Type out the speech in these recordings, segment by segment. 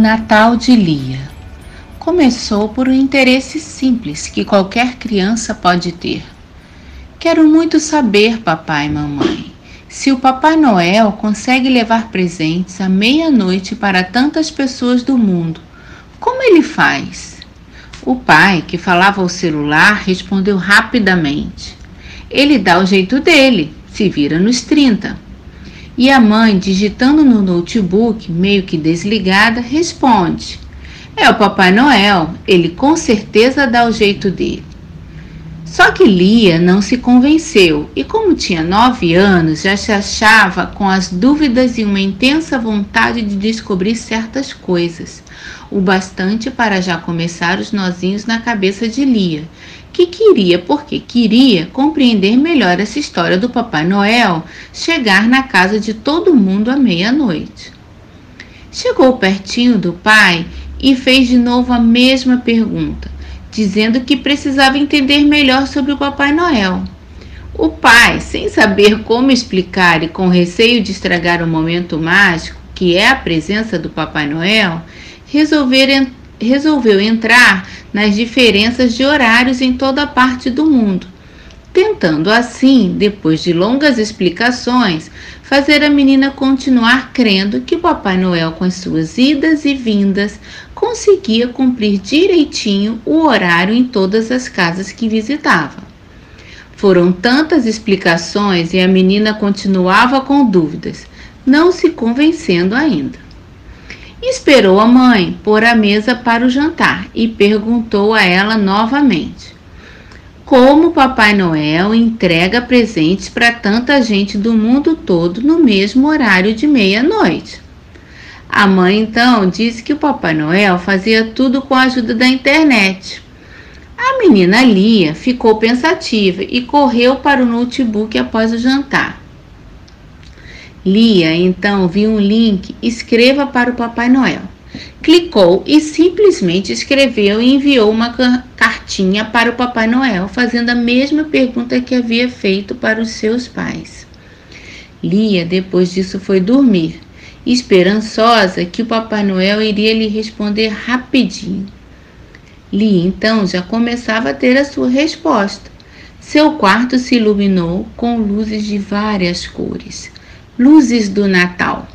Natal de Lia começou por um interesse simples que qualquer criança pode ter. Quero muito saber, papai e mamãe, se o Papai Noel consegue levar presentes à meia-noite para tantas pessoas do mundo. Como ele faz? O pai, que falava ao celular, respondeu rapidamente: Ele dá o jeito dele, se vira nos 30. E a mãe, digitando no notebook, meio que desligada, responde: É o Papai Noel, ele com certeza dá o jeito dele. Só que Lia não se convenceu e, como tinha nove anos, já se achava com as dúvidas e uma intensa vontade de descobrir certas coisas, o bastante para já começar os nozinhos na cabeça de Lia, que queria, porque queria, compreender melhor essa história do Papai Noel chegar na casa de todo mundo à meia-noite. Chegou pertinho do pai e fez de novo a mesma pergunta dizendo que precisava entender melhor sobre o Papai Noel. O pai, sem saber como explicar e com receio de estragar o momento mágico, que é a presença do Papai Noel, resolveu entrar nas diferenças de horários em toda parte do mundo tentando assim, depois de longas explicações, fazer a menina continuar crendo que Papai Noel, com as suas idas e vindas, conseguia cumprir direitinho o horário em todas as casas que visitava. Foram tantas explicações e a menina continuava com dúvidas, não se convencendo ainda. Esperou a mãe pôr a mesa para o jantar e perguntou a ela novamente: como Papai Noel entrega presentes para tanta gente do mundo todo no mesmo horário de meia-noite. A mãe então disse que o Papai Noel fazia tudo com a ajuda da internet. A menina Lia ficou pensativa e correu para o notebook após o jantar. Lia então viu um link: escreva para o Papai Noel. Clicou e simplesmente escreveu e enviou uma cartinha para o Papai Noel, fazendo a mesma pergunta que havia feito para os seus pais. Lia, depois disso, foi dormir, esperançosa que o Papai Noel iria lhe responder rapidinho. Lia então já começava a ter a sua resposta. Seu quarto se iluminou com luzes de várias cores luzes do Natal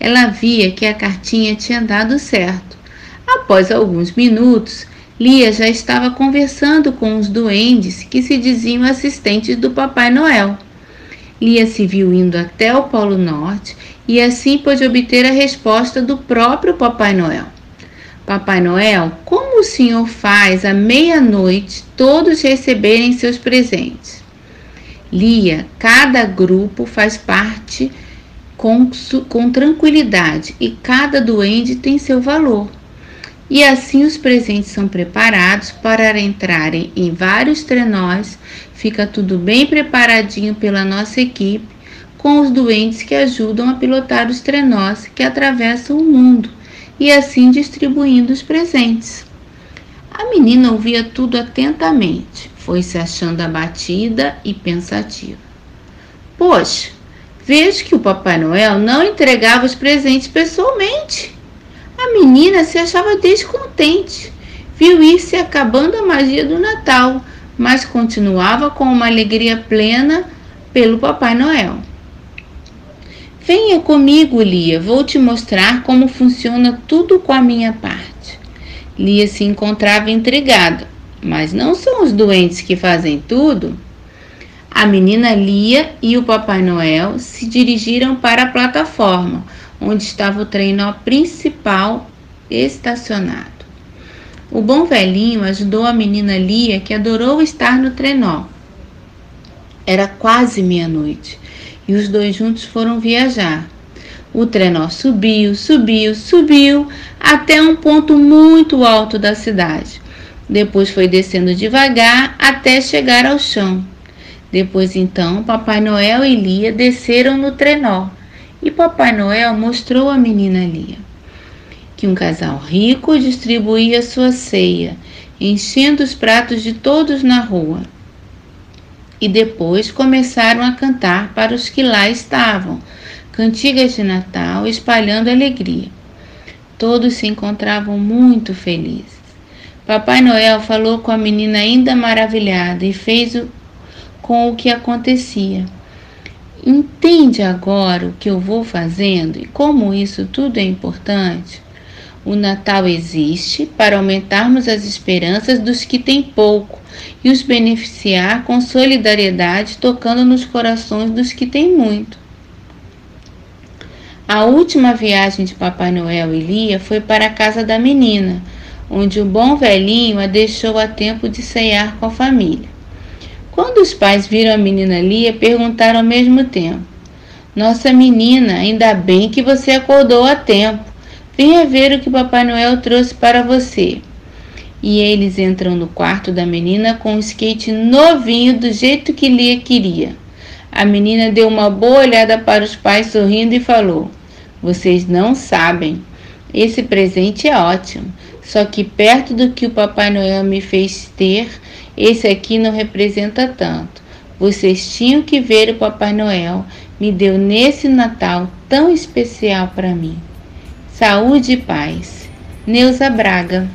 ela via que a cartinha tinha dado certo. Após alguns minutos, Lia já estava conversando com os duendes que se diziam assistentes do Papai Noel. Lia se viu indo até o Polo Norte e assim pôde obter a resposta do próprio Papai Noel. Papai Noel, como o senhor faz à meia-noite todos receberem seus presentes? Lia, cada grupo faz parte com, com tranquilidade e cada duende tem seu valor. E assim os presentes são preparados para entrarem em vários trenós, fica tudo bem preparadinho pela nossa equipe, com os duendes que ajudam a pilotar os trenós que atravessam o mundo e assim distribuindo os presentes. A menina ouvia tudo atentamente, foi se achando abatida e pensativa. Poxa, Vejo que o Papai Noel não entregava os presentes pessoalmente. A menina se achava descontente. Viu ir se acabando a magia do Natal, mas continuava com uma alegria plena pelo Papai Noel. Venha comigo, Lia, vou te mostrar como funciona tudo com a minha parte. Lia se encontrava intrigada. Mas não são os doentes que fazem tudo? A menina Lia e o Papai Noel se dirigiram para a plataforma, onde estava o trenó principal estacionado. O bom velhinho ajudou a menina Lia, que adorou estar no trenó. Era quase meia-noite e os dois juntos foram viajar. O trenó subiu, subiu, subiu até um ponto muito alto da cidade. Depois foi descendo devagar até chegar ao chão. Depois então, Papai Noel e Lia desceram no trenó e Papai Noel mostrou à menina Lia que um casal rico distribuía sua ceia, enchendo os pratos de todos na rua. E depois começaram a cantar para os que lá estavam, cantigas de Natal espalhando alegria. Todos se encontravam muito felizes. Papai Noel falou com a menina ainda maravilhada e fez o, com o que acontecia. Entende agora o que eu vou fazendo e como isso tudo é importante? O Natal existe para aumentarmos as esperanças dos que têm pouco e os beneficiar com solidariedade, tocando nos corações dos que têm muito. A última viagem de Papai Noel e Lia foi para a casa da menina, onde o bom velhinho a deixou a tempo de ceiar com a família. Quando os pais viram a menina Lia, perguntaram ao mesmo tempo: Nossa menina, ainda bem que você acordou a tempo. Venha ver o que Papai Noel trouxe para você. E eles entram no quarto da menina com um skate novinho do jeito que Lia queria. A menina deu uma boa olhada para os pais sorrindo e falou: Vocês não sabem. Esse presente é ótimo. Só que perto do que o Papai Noel me fez ter, esse aqui não representa tanto. Vocês tinham que ver o Papai Noel me deu nesse Natal tão especial para mim. Saúde e paz. Neuza Braga.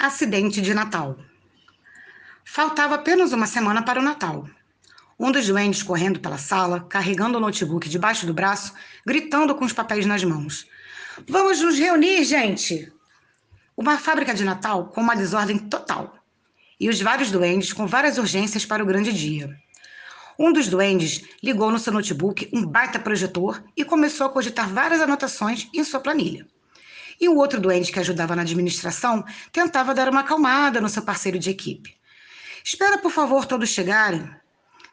Acidente de Natal. Faltava apenas uma semana para o Natal. Um dos duendes correndo pela sala, carregando o notebook debaixo do braço, gritando com os papéis nas mãos. Vamos nos reunir, gente! Uma fábrica de Natal com uma desordem total. E os vários duendes com várias urgências para o grande dia. Um dos duendes ligou no seu notebook um baita projetor e começou a cogitar várias anotações em sua planilha. E o outro doente que ajudava na administração tentava dar uma acalmada no seu parceiro de equipe. Espera, por favor, todos chegarem.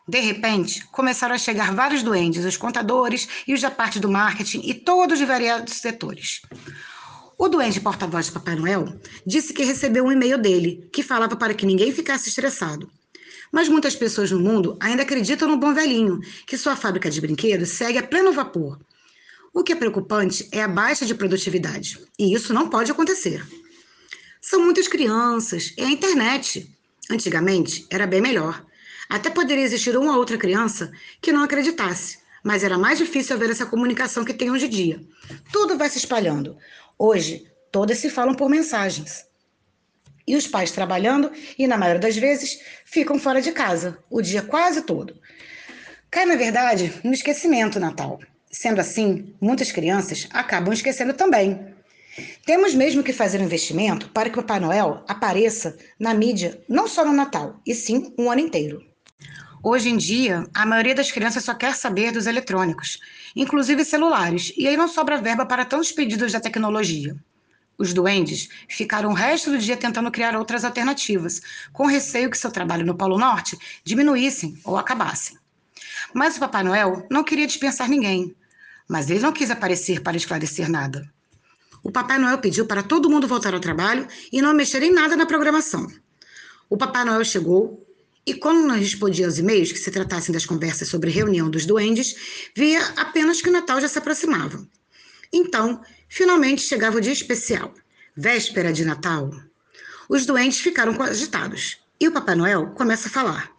De repente, começaram a chegar vários doentes, os contadores e os da parte do marketing e todos de variados setores. O doente porta-voz de Papai Noel disse que recebeu um e-mail dele, que falava para que ninguém ficasse estressado. Mas muitas pessoas no mundo ainda acreditam no bom velhinho, que sua fábrica de brinquedos segue a pleno vapor. O que é preocupante é a baixa de produtividade, e isso não pode acontecer. São muitas crianças, é a internet. Antigamente era bem melhor. Até poderia existir uma outra criança que não acreditasse, mas era mais difícil haver essa comunicação que tem hoje em dia. Tudo vai se espalhando. Hoje, todas se falam por mensagens. E os pais trabalhando e, na maioria das vezes, ficam fora de casa o dia quase todo. Cai, na verdade, no esquecimento Natal. Sendo assim, muitas crianças acabam esquecendo também. Temos mesmo que fazer um investimento para que o Papai Noel apareça na mídia não só no Natal, e sim um ano inteiro. Hoje em dia, a maioria das crianças só quer saber dos eletrônicos, inclusive celulares, e aí não sobra verba para tantos pedidos da tecnologia. Os duendes ficaram o resto do dia tentando criar outras alternativas, com receio que seu trabalho no Polo Norte diminuíssem ou acabassem. Mas o Papai Noel não queria dispensar ninguém, mas ele não quis aparecer para esclarecer nada. O Papai Noel pediu para todo mundo voltar ao trabalho e não mexer em nada na programação. O Papai Noel chegou e, quando não respondia aos e-mails que se tratassem das conversas sobre reunião dos duendes, via apenas que o Natal já se aproximava. Então, finalmente chegava o dia especial, véspera de Natal. Os duendes ficaram agitados e o Papai Noel começa a falar.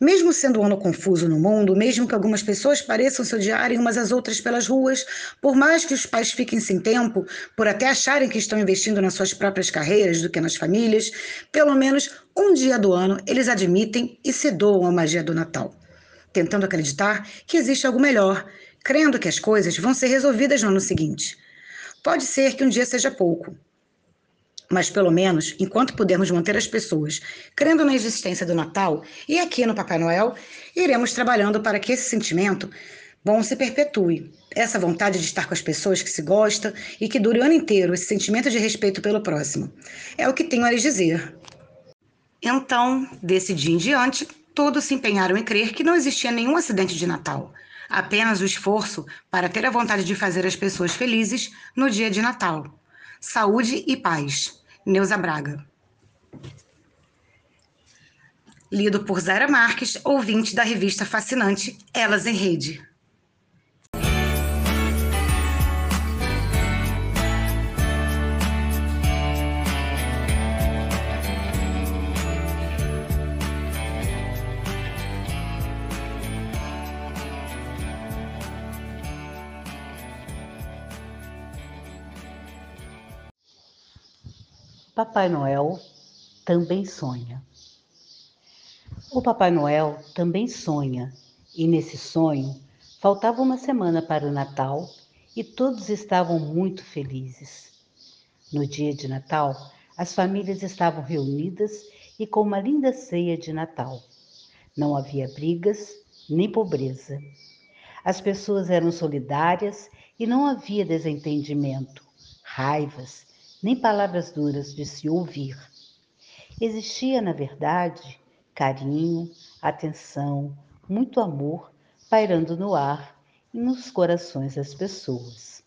Mesmo sendo um ano confuso no mundo, mesmo que algumas pessoas pareçam se odiarem umas às outras pelas ruas, por mais que os pais fiquem sem tempo, por até acharem que estão investindo nas suas próprias carreiras do que nas famílias, pelo menos um dia do ano eles admitem e se doam à magia do Natal, tentando acreditar que existe algo melhor, crendo que as coisas vão ser resolvidas no ano seguinte. Pode ser que um dia seja pouco, mas pelo menos, enquanto pudermos manter as pessoas crendo na existência do Natal e aqui no Papai Noel, iremos trabalhando para que esse sentimento bom se perpetue. Essa vontade de estar com as pessoas que se gosta e que dure o ano inteiro esse sentimento de respeito pelo próximo. É o que tenho a lhes dizer. Então, desse dia em diante, todos se empenharam em crer que não existia nenhum acidente de Natal, apenas o esforço para ter a vontade de fazer as pessoas felizes no dia de Natal. Saúde e Paz, Neuza Braga. Lido por Zara Marques, ouvinte da revista fascinante Elas em Rede. Papai Noel também sonha. O Papai Noel também sonha, e nesse sonho faltava uma semana para o Natal e todos estavam muito felizes. No dia de Natal, as famílias estavam reunidas e com uma linda ceia de Natal. Não havia brigas nem pobreza. As pessoas eram solidárias e não havia desentendimento, raivas, nem palavras duras de se ouvir. Existia, na verdade, carinho, atenção, muito amor pairando no ar e nos corações das pessoas.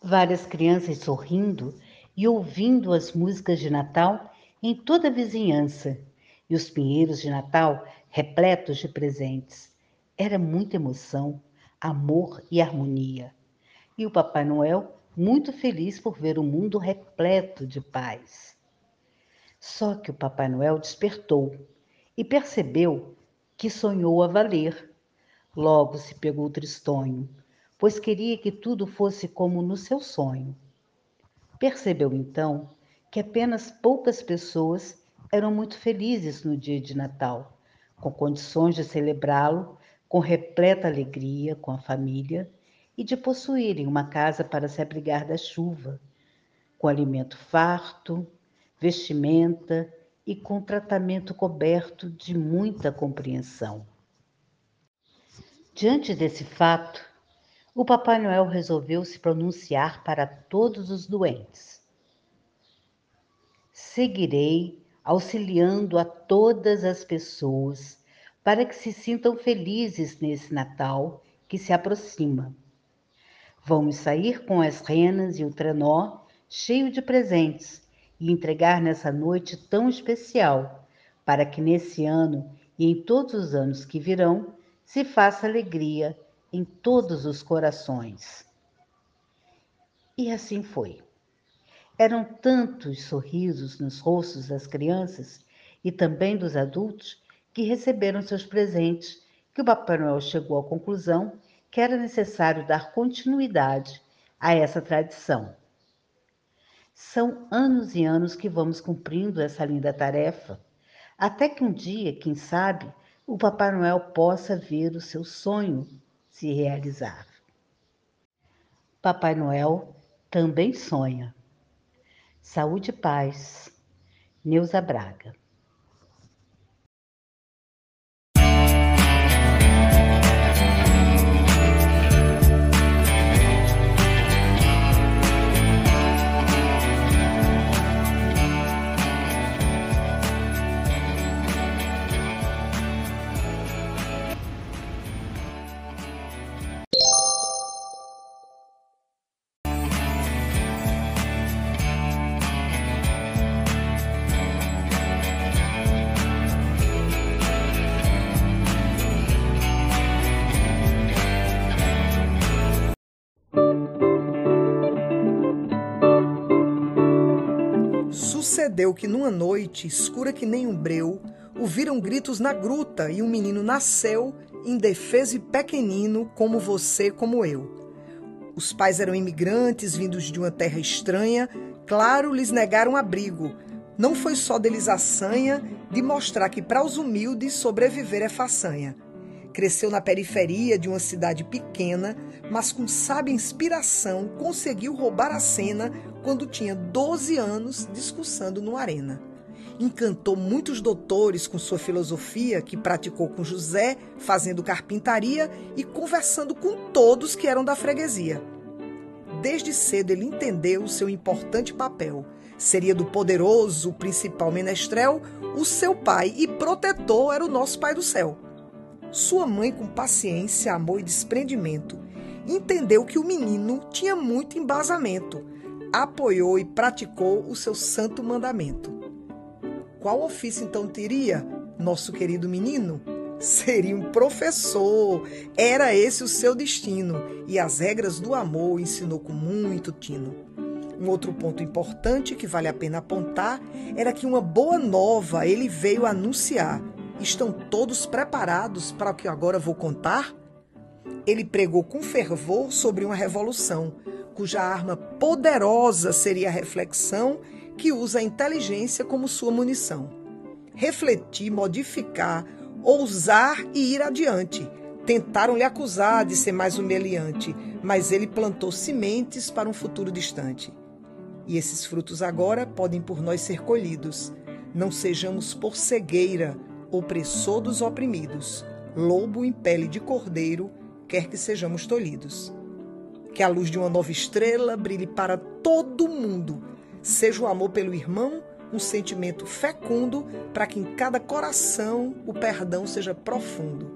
Várias crianças sorrindo e ouvindo as músicas de Natal em toda a vizinhança e os pinheiros de Natal repletos de presentes. Era muita emoção, amor e harmonia. E o Papai Noel muito feliz por ver o mundo repleto de paz. Só que o Papai Noel despertou e percebeu que sonhou a valer. Logo se pegou tristonho, pois queria que tudo fosse como no seu sonho. Percebeu então que apenas poucas pessoas eram muito felizes no dia de Natal, com condições de celebrá-lo com repleta alegria com a família e de possuírem uma casa para se abrigar da chuva, com alimento farto, vestimenta e com tratamento coberto de muita compreensão. Diante desse fato, o Papai Noel resolveu se pronunciar para todos os doentes. Seguirei auxiliando a todas as pessoas para que se sintam felizes nesse Natal que se aproxima Vamos sair com as renas e o trenó cheio de presentes e entregar nessa noite tão especial, para que nesse ano e em todos os anos que virão se faça alegria em todos os corações. E assim foi. Eram tantos sorrisos nos rostos das crianças e também dos adultos que receberam seus presentes que o Papai Noel chegou à conclusão que era necessário dar continuidade a essa tradição. São anos e anos que vamos cumprindo essa linda tarefa, até que um dia, quem sabe, o Papai Noel possa ver o seu sonho se realizar. Papai Noel também sonha. Saúde e paz. Neuza Braga. Sucedeu que numa noite escura que nem um breu, ouviram gritos na gruta e um menino nasceu, indefeso e pequenino, como você, como eu. Os pais eram imigrantes vindos de uma terra estranha, claro, lhes negaram abrigo. Não foi só deles a sanha de mostrar que para os humildes sobreviver é façanha. Cresceu na periferia de uma cidade pequena, mas com sábia inspiração conseguiu roubar a cena quando tinha 12 anos discursando no Arena. Encantou muitos doutores com sua filosofia, que praticou com José, fazendo carpintaria e conversando com todos que eram da freguesia. Desde cedo ele entendeu seu importante papel. Seria do poderoso, principal menestrel, o seu pai e protetor era o nosso Pai do céu. Sua mãe, com paciência, amor e desprendimento, entendeu que o menino tinha muito embasamento, apoiou e praticou o seu santo mandamento. Qual ofício então teria nosso querido menino? Seria um professor. Era esse o seu destino. E as regras do amor ensinou com muito tino. Um outro ponto importante que vale a pena apontar era que uma boa nova ele veio anunciar Estão todos preparados para o que agora vou contar? Ele pregou com fervor sobre uma revolução, cuja arma poderosa seria a reflexão que usa a inteligência como sua munição. Refletir, modificar, ousar e ir adiante. Tentaram lhe acusar de ser mais humilhante, mas ele plantou sementes para um futuro distante. E esses frutos agora podem por nós ser colhidos. Não sejamos por cegueira, opressor dos oprimidos, lobo em pele de cordeiro, quer que sejamos tolhidos. Que a luz de uma nova estrela brilhe para todo mundo, seja o amor pelo irmão um sentimento fecundo, para que em cada coração o perdão seja profundo.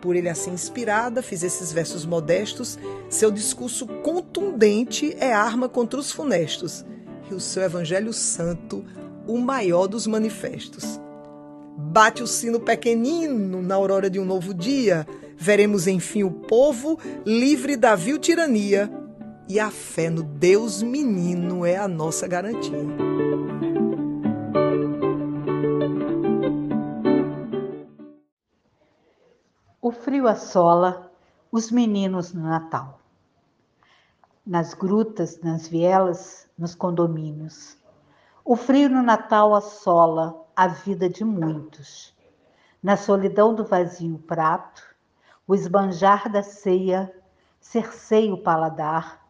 Por ele assim inspirada, fiz esses versos modestos, seu discurso contundente é arma contra os funestos, e o seu evangelho santo, o maior dos manifestos. Bate o sino pequenino na aurora de um novo dia. Veremos enfim o povo livre da vil tirania. E a fé no Deus menino é a nossa garantia. O frio assola os meninos no Natal. Nas grutas, nas vielas, nos condomínios. O frio no Natal assola a vida de muitos. Na solidão do vazio prato, o esbanjar da ceia cerceia o paladar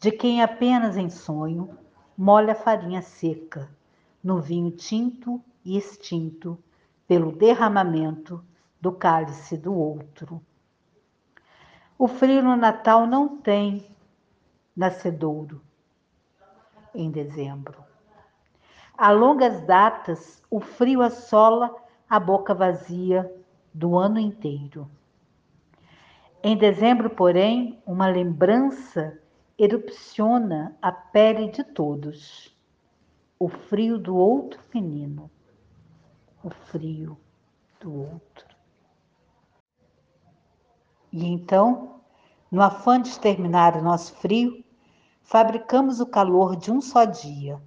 de quem apenas em sonho molha a farinha seca no vinho tinto e extinto pelo derramamento do cálice do outro. O frio no Natal não tem nascedouro em dezembro. A longas datas, o frio assola a boca vazia do ano inteiro. Em dezembro, porém, uma lembrança erupciona a pele de todos. O frio do outro menino. O frio do outro. E então, no afã de exterminar o nosso frio, fabricamos o calor de um só dia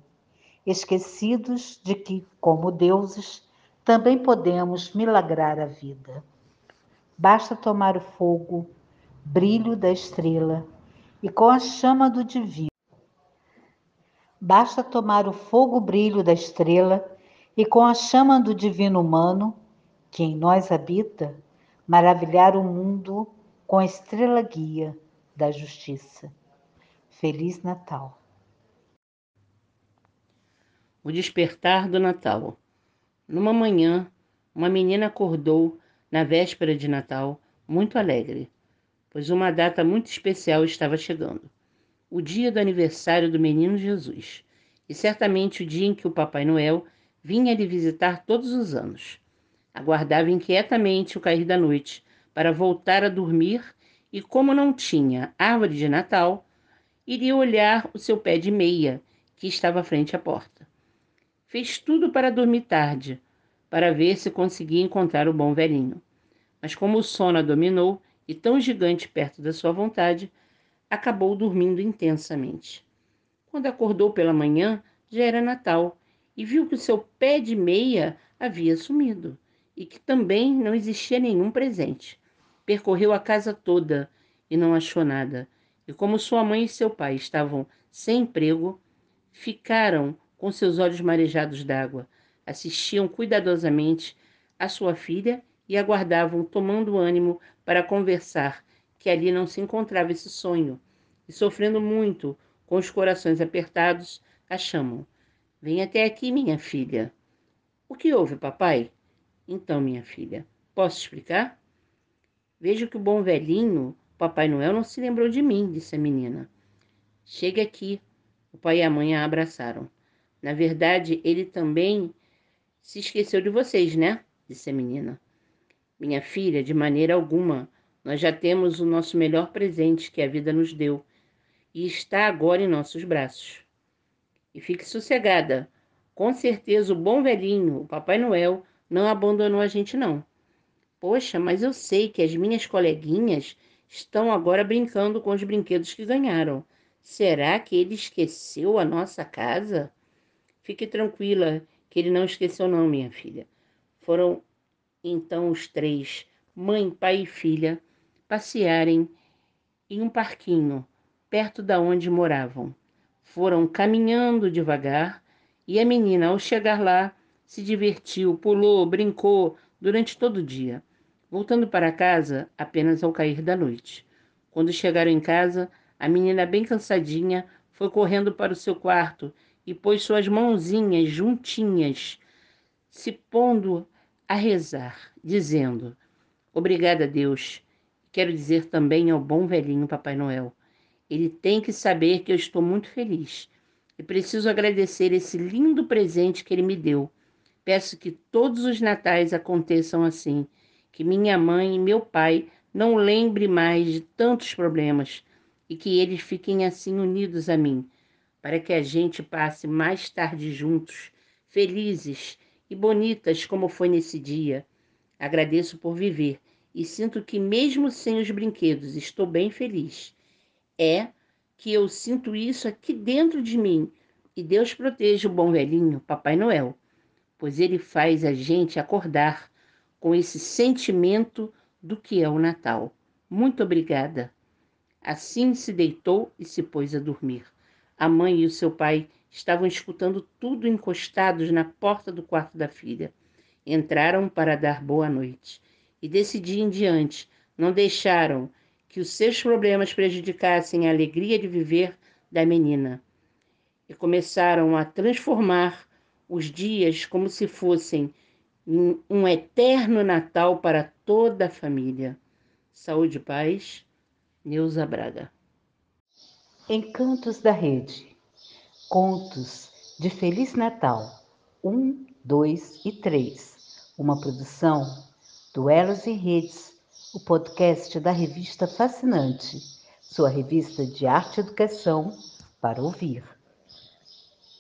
esquecidos de que, como deuses, também podemos milagrar a vida. Basta tomar o fogo, brilho da estrela, e com a chama do divino. Basta tomar o fogo, brilho da estrela, e com a chama do divino humano, que em nós habita, maravilhar o mundo com a estrela guia da justiça. Feliz Natal! O despertar do Natal. Numa manhã, uma menina acordou na véspera de Natal muito alegre, pois uma data muito especial estava chegando o dia do aniversário do menino Jesus, e certamente o dia em que o Papai Noel vinha lhe visitar todos os anos. Aguardava inquietamente o cair da noite para voltar a dormir e, como não tinha árvore de Natal, iria olhar o seu pé de meia que estava frente à porta. Fez tudo para dormir tarde, para ver se conseguia encontrar o bom velhinho. Mas como o sono a dominou e tão gigante perto da sua vontade, acabou dormindo intensamente. Quando acordou pela manhã, já era Natal e viu que o seu pé de meia havia sumido e que também não existia nenhum presente. Percorreu a casa toda e não achou nada. E como sua mãe e seu pai estavam sem emprego, ficaram com seus olhos marejados d'água, assistiam cuidadosamente a sua filha e aguardavam, tomando ânimo para conversar, que ali não se encontrava esse sonho, e sofrendo muito, com os corações apertados, a chamam. Vem até aqui, minha filha. O que houve, papai? Então, minha filha, posso explicar? Vejo que o bom velhinho, Papai Noel, não se lembrou de mim, disse a menina. Chegue aqui. O pai e a mãe a abraçaram. Na verdade, ele também se esqueceu de vocês, né? disse a menina. Minha filha, de maneira alguma. Nós já temos o nosso melhor presente que a vida nos deu e está agora em nossos braços. E fique sossegada. Com certeza o bom velhinho, o Papai Noel, não abandonou a gente, não. Poxa, mas eu sei que as minhas coleguinhas estão agora brincando com os brinquedos que ganharam. Será que ele esqueceu a nossa casa? Fique tranquila, que ele não esqueceu, não, minha filha. Foram então os três, mãe, pai e filha, passearem em um parquinho perto da onde moravam. Foram caminhando devagar e a menina, ao chegar lá, se divertiu, pulou, brincou durante todo o dia, voltando para casa apenas ao cair da noite. Quando chegaram em casa, a menina, bem cansadinha, foi correndo para o seu quarto e pôs suas mãozinhas juntinhas, se pondo a rezar, dizendo: Obrigada, Deus. Quero dizer também ao bom velhinho Papai Noel. Ele tem que saber que eu estou muito feliz e preciso agradecer esse lindo presente que ele me deu Peço que todos os natais aconteçam assim, que minha mãe e meu pai não lembrem mais de tantos problemas e que eles fiquem assim unidos a mim, para que a gente passe mais tarde juntos, felizes e bonitas como foi nesse dia. Agradeço por viver e sinto que, mesmo sem os brinquedos, estou bem feliz. É que eu sinto isso aqui dentro de mim e Deus proteja o bom velhinho, Papai Noel pois ele faz a gente acordar com esse sentimento do que é o Natal. Muito obrigada. Assim se deitou e se pôs a dormir. A mãe e o seu pai estavam escutando tudo encostados na porta do quarto da filha. Entraram para dar boa noite e desse dia em diante não deixaram que os seus problemas prejudicassem a alegria de viver da menina e começaram a transformar os dias como se fossem um eterno Natal para toda a família. Saúde e paz, Neuza Braga. Encantos da Rede. Contos de Feliz Natal. 1, 2 e 3. Uma produção do Elos e Redes, o podcast da revista Fascinante, sua revista de arte e educação para ouvir.